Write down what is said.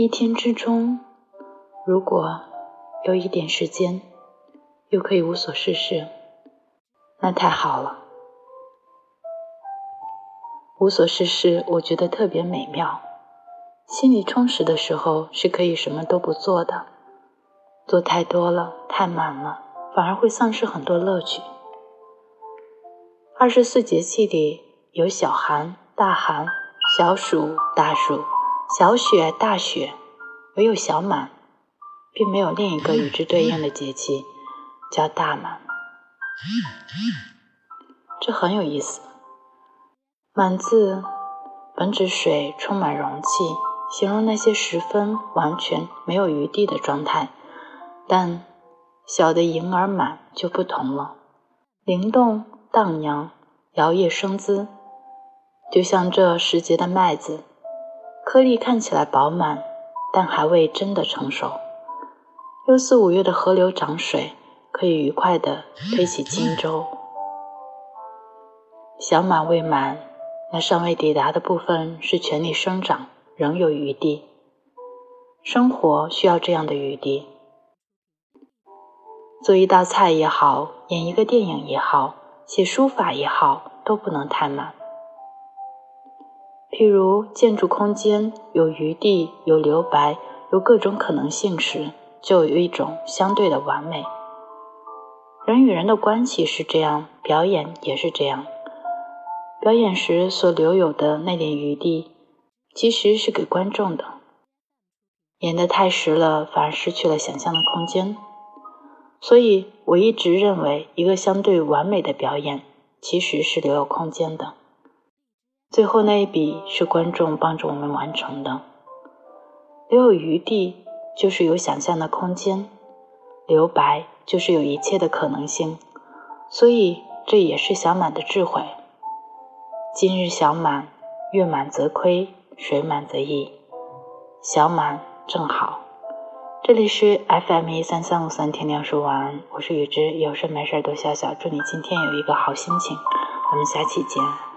一天之中，如果有一点时间，又可以无所事事，那太好了。无所事事，我觉得特别美妙。心里充实的时候，是可以什么都不做的。做太多了，太满了，反而会丧失很多乐趣。二十四节气里有小寒、大寒、小暑、大暑。小雪、大雪，唯有小满，并没有另一个与之对应的节气，叫大满。这很有意思。满字本指水充满容器，形容那些十分完全没有余地的状态。但小的盈而满就不同了，灵动荡漾，摇曳生姿，就像这时节的麦子。颗粒看起来饱满，但还未真的成熟。六四五月的河流涨水，可以愉快地推起荆州。小满未满，那尚未抵达的部分是全力生长，仍有余地。生活需要这样的余地。做一道菜也好，演一个电影也好，写书法也好，都不能太满。譬如建筑空间有余地、有留白、有各种可能性时，就有一种相对的完美。人与人的关系是这样，表演也是这样。表演时所留有的那点余地，其实是给观众的。演得太实了，反而失去了想象的空间。所以我一直认为，一个相对完美的表演，其实是留有空间的。最后那一笔是观众帮助我们完成的，留有余地就是有想象的空间，留白就是有一切的可能性，所以这也是小满的智慧。今日小满，月满则亏，水满则溢，小满正好。这里是 FM 一三三五三天亮说晚安，我是雨之，有事没事多笑笑，祝你今天有一个好心情，我们下期见。